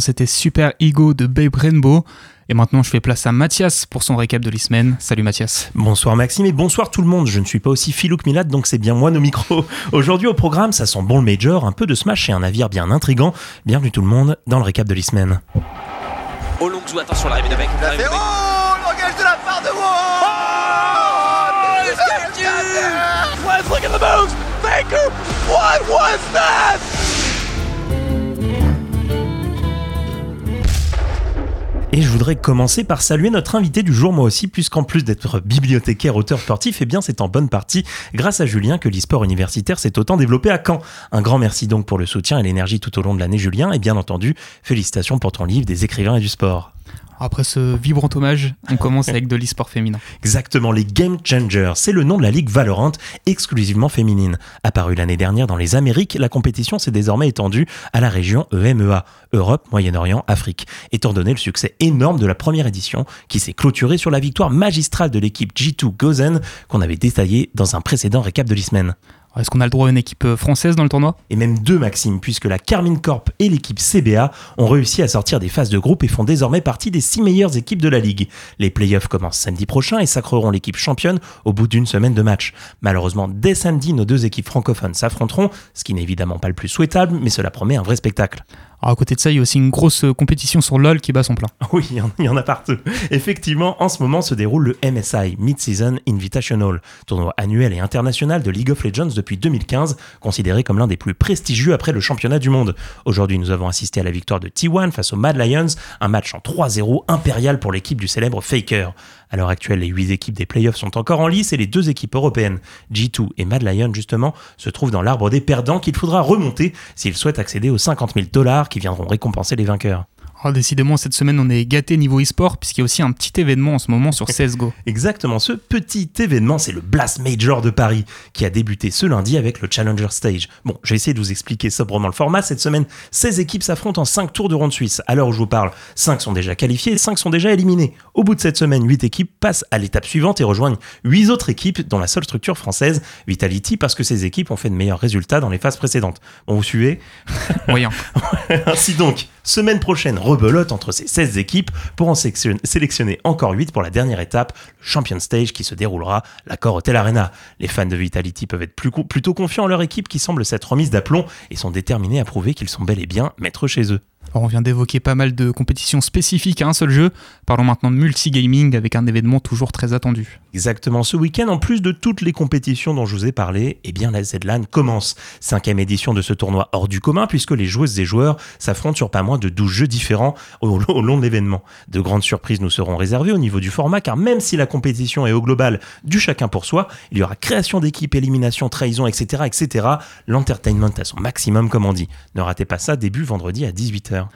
l'instant, c'était Super Ego de Babe Rainbow. Et maintenant, je fais place à Mathias pour son récap de l'e-semaine. Salut Mathias. Bonsoir Maxime et bonsoir tout le monde. Je ne suis pas aussi filou que Milad, donc c'est bien moi nos micros. [LAUGHS] Aujourd'hui au programme, ça sent bon le Major, un peu de Smash et un navire bien intrigant. Bienvenue tout le monde dans le récap de l'e-semaine. Au long zou, attention, l'arrivée de mec. de mec. L'engage de la part de Wall Let's look at the moves! Baker! What was that? Et je voudrais commencer par saluer notre invité du jour moi aussi, puisqu'en plus d'être bibliothécaire, auteur sportif, eh bien c'est en bonne partie grâce à Julien que l'e-sport universitaire s'est autant développé à Caen. Un grand merci donc pour le soutien et l'énergie tout au long de l'année Julien, et bien entendu, félicitations pour ton livre des écrivains et du sport. Après ce vibrant hommage, on commence [LAUGHS] avec de l'e-sport féminin. Exactement, les Game Changers, c'est le nom de la ligue Valorant exclusivement féminine. Apparue l'année dernière dans les Amériques, la compétition s'est désormais étendue à la région EMEA, Europe, Moyen-Orient, Afrique, étant donné le succès énorme de la première édition qui s'est clôturée sur la victoire magistrale de l'équipe G2 Gozen qu'on avait détaillée dans un précédent récap de l'e-semaine. Est-ce qu'on a le droit à une équipe euh, française dans le tournoi? Et même deux, Maxime, puisque la Carmine Corp et l'équipe CBA ont réussi à sortir des phases de groupe et font désormais partie des six meilleures équipes de la ligue. Les playoffs commencent samedi prochain et sacreront l'équipe championne au bout d'une semaine de match. Malheureusement, dès samedi, nos deux équipes francophones s'affronteront, ce qui n'est évidemment pas le plus souhaitable, mais cela promet un vrai spectacle. Alors, à côté de ça, il y a aussi une grosse euh, compétition sur LoL qui bat son plein. [LAUGHS] Oui, il y en- a partout. Effectivement, en ce moment se déroule le MSI, Mid-Season Invitational, tournoi annuel et international de League of Legends depuis 2015, considéré comme l'un des plus prestigieux après le championnat du monde. Aujourd'hui, nous avons assisté à la victoire de T1 face aux Mad Lions, un match en 3-0 impérial pour l'équipe du célèbre Faker. À l'heure actuelle, les 8 équipes des playoffs sont encore en lice et les deux équipes européennes, G2 et Mad Lion justement, se trouvent dans l'arbre des perdants qu'il faudra remonter s'ils souhaitent accéder aux 50 000 dollars qui viendront récompenser les vainqueurs. Oh, décidément, cette semaine, on est gâté niveau e-sport, puisqu'il y a aussi un petit événement en ce moment sur CSGO. [LAUGHS] Exactement, ce petit événement, c'est le Blast Major de Paris, qui a débuté ce lundi avec le Challenger Stage. Bon, je vais essayer de vous expliquer sobrement le format. Cette semaine, 16 équipes s'affrontent en 5 tours de ronde suisse. À l'heure où je vous parle, 5 sont déjà qualifiées et 5 sont déjà éliminées. Au bout de cette semaine, 8 équipes passent à l'étape suivante et rejoignent 8 autres équipes, dont la seule structure française, Vitality, parce que ces équipes ont fait de meilleurs résultats dans les phases précédentes. Bon, vous suivez? Moyen. [LAUGHS] Ainsi donc, semaine prochaine, rebelote entre ces 16 équipes pour en sélection- sélectionner encore 8 pour la dernière étape, le Champion Stage qui se déroulera l'accord Hotel Arena. Les fans de Vitality peuvent être plutôt confiants en leur équipe qui semble s'être remise d'aplomb et sont déterminés à prouver qu'ils sont bel et bien maîtres chez eux. On vient d'évoquer pas mal de compétitions spécifiques à un seul jeu. Parlons maintenant de multigaming avec un événement toujours très attendu. Exactement, ce week-end, en plus de toutes les compétitions dont je vous ai parlé, eh bien la ZLAN commence. Cinquième édition de ce tournoi hors du commun puisque les joueuses et joueurs s'affrontent sur pas moins de 12 jeux différents au, long de l'événement. De grandes surprises nous seront réservées au niveau du format car même si la compétition est au global du chacun pour soi, il y aura création d'équipe, élimination, trahison, etc. etc. L'entertainment à son maximum comme on dit. Ne ratez pas ça début vendredi à 18h.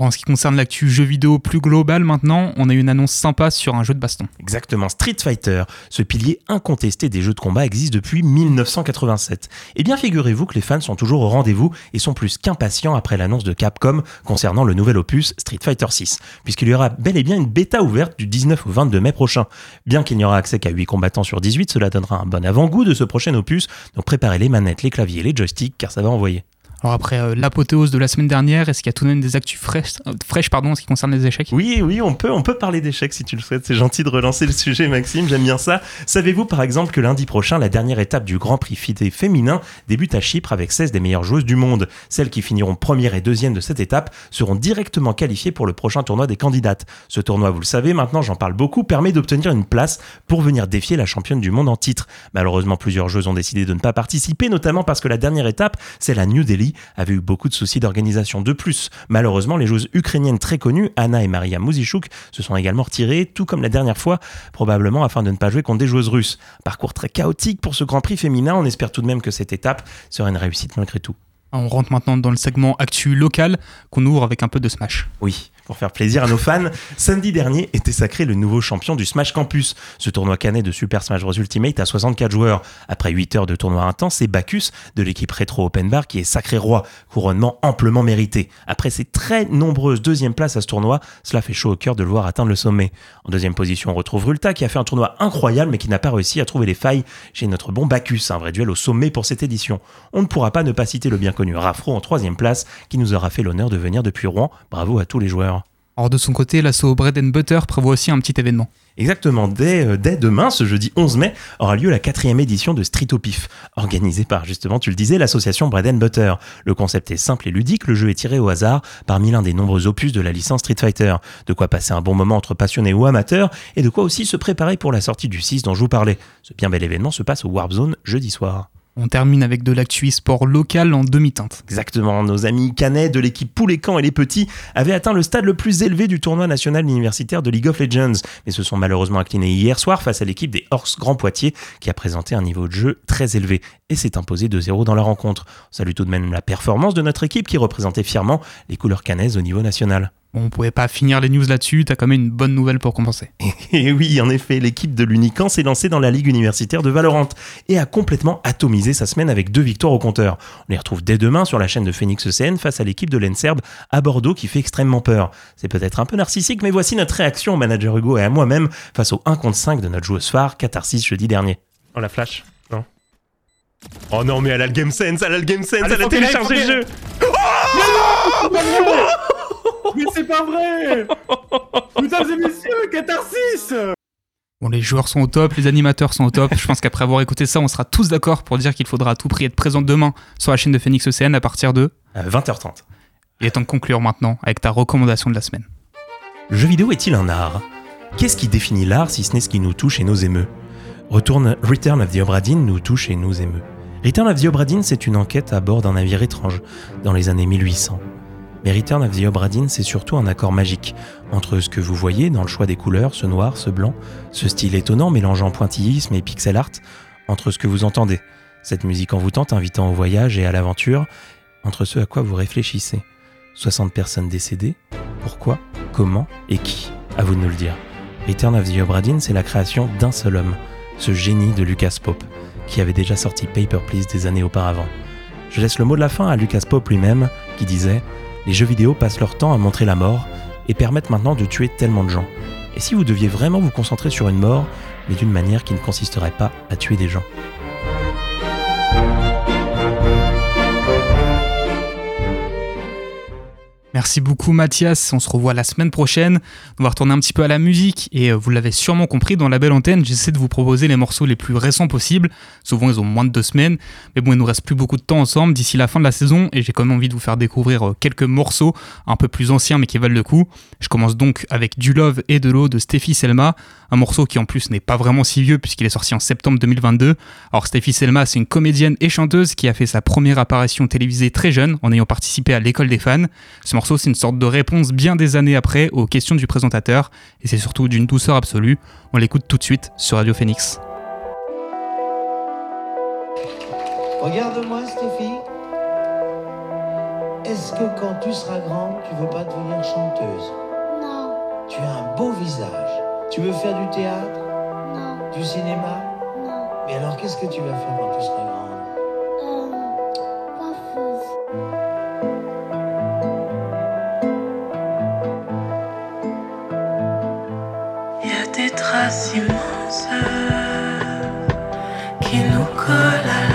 En ce qui concerne l'actu jeu vidéo plus global maintenant, on a une annonce sympa sur un jeu de baston. Exactement, Street Fighter, ce pilier incontesté des jeux de combat existe depuis 1987. Et bien figurez-vous que les fans sont toujours au rendez-vous et sont plus qu'impatients après l'annonce de Capcom concernant le nouvel opus Street Fighter 6, puisqu'il y aura bel et bien une bêta ouverte du 19 au 22 mai prochain. Bien qu'il n'y aura accès qu'à 8 combattants sur 18, cela donnera un bon avant-goût de ce prochain opus, donc préparez les manettes, les claviers, les joysticks, car ça va envoyer. Alors après euh, l'apothéose de la semaine dernière, est-ce qu'il y a tout de même des actus fraîches, euh, fraîches pardon, en ce qui concerne les échecs? Oui, oui, on peut, on peut parler d'échecs si tu le souhaites. C'est gentil de relancer le sujet, Maxime. J'aime bien ça. Savez-vous par exemple que lundi prochain, la dernière étape du Grand Prix FIDE féminin débute à Chypre avec 16 des meilleures joueuses du monde. Celles qui finiront première et deuxième de cette étape seront directement qualifiées pour le prochain tournoi des candidates. Ce tournoi, vous le savez, maintenant j'en parle beaucoup, permet d'obtenir une place pour venir défier la championne du monde en titre. Malheureusement, plusieurs joueuses ont décidé de ne pas participer, notamment parce que la dernière étape, celle à New Delhi, avait eu beaucoup de soucis d'organisation. De plus, malheureusement, les joueuses ukrainiennes très connues, Anna et Maria Muzishuk, se sont également retirées, tout comme la dernière fois, probablement afin de ne pas jouer contre des joueuses russes. Parcours très chaotique pour ce Grand Prix féminin, on espère tout de même que cette étape sera une réussite malgré tout. On rentre maintenant dans le segment actu local qu'on ouvre avec un peu de Smash. Oui, pour faire plaisir à nos fans, [LAUGHS] samedi dernier était sacré le nouveau champion du Smash Campus, ce tournoi canet de Super Smash Bros Ultimate à 64 joueurs. Après 8 heures de tournoi intense, c'est Bacchus de l'équipe Retro Open Bar qui est sacré roi, couronnement amplement mérité. Après ses très nombreuses deuxièmes places à ce tournoi, cela fait chaud au cœur de le voir atteindre le sommet. En deuxième position, on retrouve Rulta qui a fait un tournoi incroyable mais qui n'a pas réussi à trouver les failles chez notre bon Bacchus, un vrai duel au sommet pour cette édition. On ne pourra pas ne pas citer le bien connu Rafro en troisième place qui nous aura fait l'honneur de venir depuis Rouen. Bravo à tous les joueurs. Alors de son côté, l'assaut Bread and Butter prévoit aussi un petit événement. Exactement, dès, euh, dès, demain, ce jeudi 11 mai, aura lieu la quatrième édition de Street au Pif, organisée par, justement, tu le disais, l'association Bread and Butter. Le concept est simple et ludique, le jeu est tiré au hasard parmi l'un des nombreux opus de la licence Street Fighter. De quoi passer un bon moment entre passionnés ou amateurs, et de quoi aussi se préparer pour la sortie du 6 dont je vous parlais. Ce bien bel événement se passe au Warp Zone jeudi soir. On termine avec de l'actu sport local en demi-teinte. Exactement, nos amis canets de l'équipe Poulet-Camp et les Petits avaient atteint le stade le plus élevé du tournoi national universitaire de League of Legends, mais se sont malheureusement inclinés hier soir face à l'équipe des Horse Grand Poitiers qui a présenté un niveau de jeu très élevé et s'est imposé 2-0 dans la rencontre. On salue tout de même la performance de notre équipe qui représentait fièrement les couleurs canaises au niveau national. Bon, on pouvait pas finir les news là-dessus, t'as quand même une bonne nouvelle pour compenser. Et oui, en effet, l'équipe de l'Unican s'est lancée dans la Ligue universitaire de Valorant et a complètement atomisé sa semaine avec deux victoires au compteur. On les retrouve dès demain sur la chaîne de Phoenix ECN face à l'équipe de l'Enserbe à Bordeaux qui fait extrêmement peur. C'est peut-être un peu narcissique, mais voici notre réaction au manager Hugo et à moi-même face au 1 contre 5 de notre joueuse phare, Catharsis, jeudi dernier. Oh la flash Non. Oh non, mais elle a le Game Sense, elle a le Game Sense, elle a téléchargé le jeu Oh [LAUGHS] Mais c'est pas vrai Mesdames et messieurs, catharsis Bon, les joueurs sont au top, les animateurs sont au top. Je pense qu'après avoir écouté ça, on sera tous d'accord pour dire qu'il faudra à tout prix être présent demain sur la chaîne de Phoenix ECN à partir de 20h30. Il est temps de conclure maintenant avec ta recommandation de la semaine. Le jeu vidéo est-il un art? Qu'est-ce qui définit l'art si ce n'est ce qui nous touche et nous émeut Retourne Return of the Obra Dinn nous touche et nous émeut. Return of the Obra Dinn, c'est une enquête à bord d'un navire étrange dans les années 1800. Mais Return of the Obra Dinn, c'est surtout un accord magique entre ce que vous voyez dans le choix des couleurs, ce noir, ce blanc, ce style étonnant mélangeant pointillisme et pixel art, entre ce que vous entendez, cette musique envoûtante invitant au voyage et à l'aventure, entre ce à quoi vous réfléchissez. 60 personnes décédées, pourquoi, comment et qui? À vous de nous le dire. Return of the Obra Dinn, c'est la création d'un seul homme, ce génie de Lucas Pope, qui avait déjà sorti Paper Please des années auparavant. Je laisse le mot de la fin à Lucas Pope lui-même, qui disait Les jeux vidéo passent leur temps à montrer la mort et permettent maintenant de tuer tellement de gens. Et si vous deviez vraiment vous concentrer sur une mort, mais d'une manière qui ne consisterait pas à tuer des gens? Merci beaucoup Mathias, on se revoit la semaine prochaine. On va retourner un petit peu à la musique et euh, vous l'avez sûrement compris, dans la belle antenne, j'essaie de vous proposer les morceaux les plus récents possibles. Souvent ils ont moins de deux semaines, mais bon il nous reste plus beaucoup de temps ensemble d'ici la fin de la saison et j'ai quand même envie de vous faire découvrir euh, quelques morceaux un peu plus anciens mais qui valent le coup. Je commence donc avec Du Love et de l'eau de Steffi Selma, un morceau qui en plus n'est pas vraiment si vieux puisqu'il est sorti en septembre 2022. Alors Steffi Selma c'est une comédienne et chanteuse qui a fait sa première apparition télévisée très jeune en ayant participé à l'école des fans. Morceau, c'est une sorte de réponse bien des années après aux questions du présentateur, et c'est surtout d'une douceur absolue. On l'écoute tout de suite sur Radio Phoenix. Regarde-moi, Stéphie. Est-ce que quand tu seras grande, tu veux pas devenir chanteuse? Non, Tu as un beau visage. Tu veux faire du théâtre? Non, Du cinéma? Non. Mais alors, qu'est-ce que tu vas faire quand tu seras grande traces immenses qui nous collent à la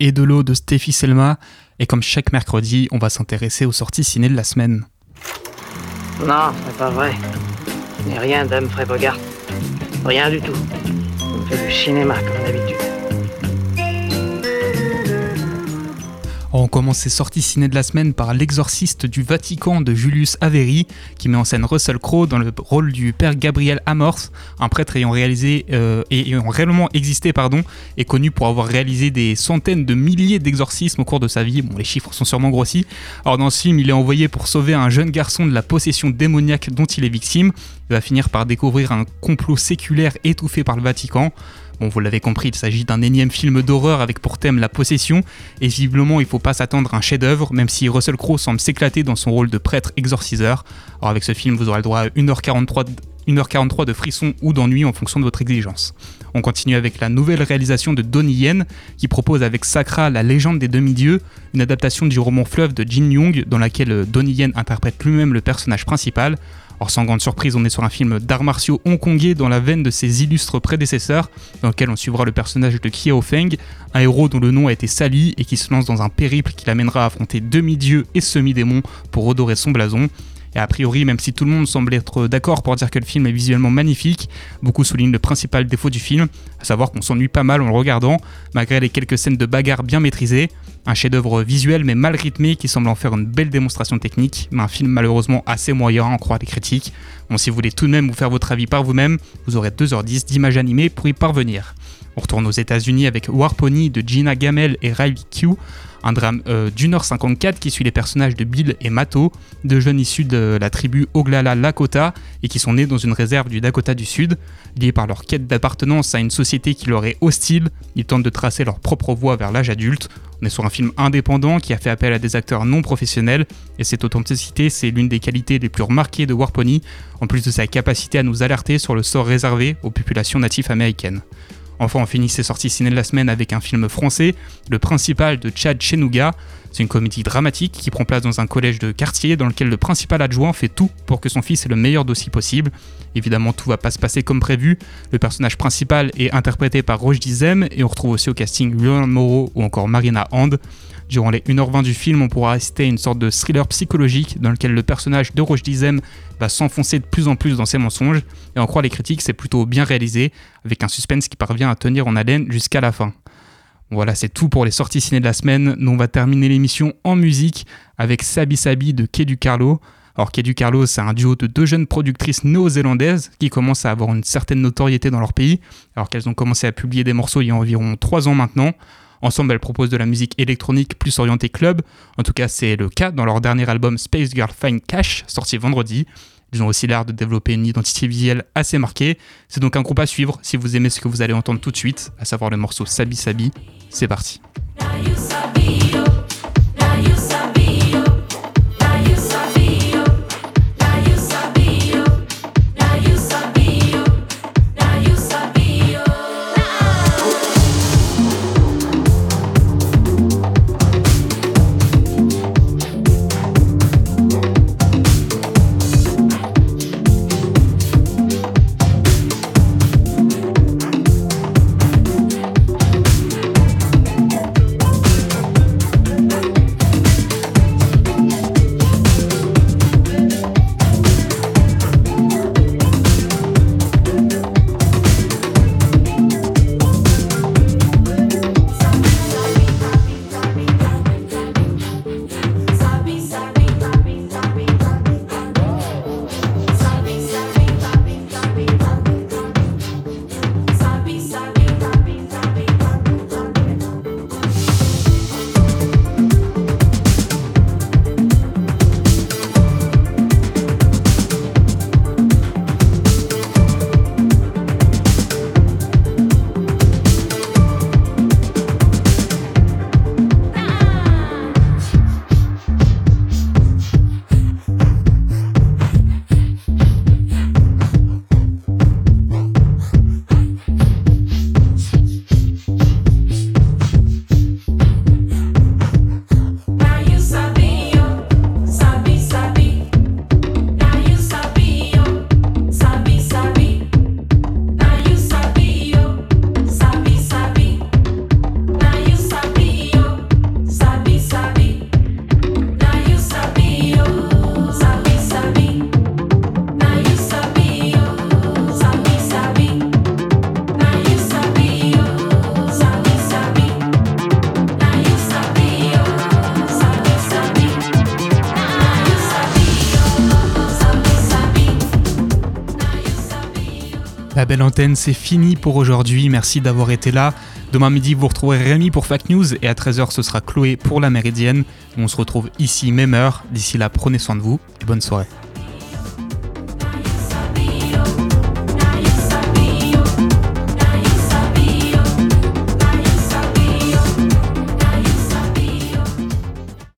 Et de l'eau de Steffi Selma, et comme chaque mercredi, on va s'intéresser aux sorties ciné de la semaine. Non, c'est pas vrai. Rien d'Humphrey Bogart. Rien du tout. On fait du cinéma comme d'habitude. On commence ces sorties ciné de la semaine par L'exorciste du Vatican de Julius Avery, qui met en scène Russell Crowe dans le rôle du père Gabriel Amorth, un prêtre ayant réalisé euh, ayant réellement existé pardon, et connu pour avoir réalisé des centaines de milliers d'exorcismes au cours de sa vie. Bon, les chiffres sont sûrement grossis. Alors dans ce film, il est envoyé pour sauver un jeune garçon de la possession démoniaque dont il est victime. Il va finir par découvrir un complot séculaire étouffé par le Vatican. Bon, vous l'avez compris, il s'agit d'un énième film d'horreur avec pour thème la possession, et visiblement il faut pas s'attendre à un chef-d'œuvre, même si Russell Crowe semble s'éclater dans son rôle de prêtre exorciseur. Alors avec ce film, vous aurez le droit à 1h43 de... 1h43 de frissons ou d'ennui en fonction de votre exigence. On continue avec la nouvelle réalisation de Donnie Yen, qui propose avec Sakra la légende des demi-dieux, une adaptation du roman Fleuve de Jin Young, dans laquelle Donnie Yen interprète lui-même le personnage principal. Or, sans grande surprise, on est sur un film d'arts martiaux hongkongais dans la veine de ses illustres prédécesseurs, dans lequel on suivra le personnage de Kiao Feng, un héros dont le nom a été sali et qui se lance dans un périple qui l'amènera à affronter demi-dieux et semi-démons pour redorer son blason. Et a priori, même si tout le monde semble être d'accord pour dire que le film est visuellement magnifique, beaucoup soulignent le principal défaut du film, à savoir qu'on s'ennuie pas mal en le regardant, malgré les quelques scènes de bagarre bien maîtrisées. Un chef-d'œuvre visuel mais mal rythmé qui semble en faire une belle démonstration technique, mais un film malheureusement assez moyen en croire les critiques. Bon, si vous voulez tout de même vous faire votre avis par vous-même, vous aurez 2h10 d'images animées pour y parvenir. On retourne aux États-Unis avec War Pony de Gina Gamel et Riley Q, un drame d'une heure 54 qui suit les personnages de Bill et Mato, deux jeunes issus de la tribu Oglala Lakota et qui sont nés dans une réserve du Dakota du Sud. Liés par leur quête d'appartenance à une société qui leur est hostile, ils tentent de tracer leur propre voie vers l'âge adulte. On est sur un film indépendant qui a fait appel à des acteurs non professionnels, et cette authenticité, c'est l'une des qualités les plus remarquées de Warpony, en plus de sa capacité à nous alerter sur le sort réservé aux populations natives américaines. Enfin, on finit ses sorties ciné de la semaine avec un film français, Le Principal de Chad Chenouga. C'est une comédie dramatique qui prend place dans un collège de quartier dans lequel le principal adjoint fait tout pour que son fils ait le meilleur dossier possible. Évidemment, tout va pas se passer comme prévu. Le personnage principal est interprété par Roche Dizem et on retrouve aussi au casting Lionel Moreau ou encore Marina Hand. Durant les 1h20 du film, on pourra assister à une sorte de thriller psychologique dans lequel le personnage de Roche Dizem va s'enfoncer de plus en plus dans ses mensonges, et en croire les critiques, c'est plutôt bien réalisé, avec un suspense qui parvient à tenir en haleine jusqu'à la fin. Voilà, c'est tout pour les sorties ciné de la semaine. Nous, on va terminer l'émission en musique avec Sabi Sabi de Kedu Carlo. Alors, Kedu Carlo, c'est un duo de deux jeunes productrices néo-zélandaises qui commencent à avoir une certaine notoriété dans leur pays, alors qu'elles ont commencé à publier des morceaux il y a environ 3 ans maintenant. Ensemble, elles proposent de la musique électronique plus orientée club. En tout cas, c'est le cas dans leur dernier album Space Girl Fine Cash, sorti vendredi. Ils ont aussi l'air de développer une identité visuelle assez marquée. C'est donc un groupe à suivre si vous aimez ce que vous allez entendre tout de suite, à savoir le morceau Sabi Sabi. C'est parti. Belle antenne, c'est fini pour aujourd'hui. Merci d'avoir été là. Demain midi, vous retrouverez Rémi pour Fact News et à 13h, ce sera Chloé pour la Méridienne. On se retrouve ici, même heure. D'ici là, prenez soin de vous et bonne soirée.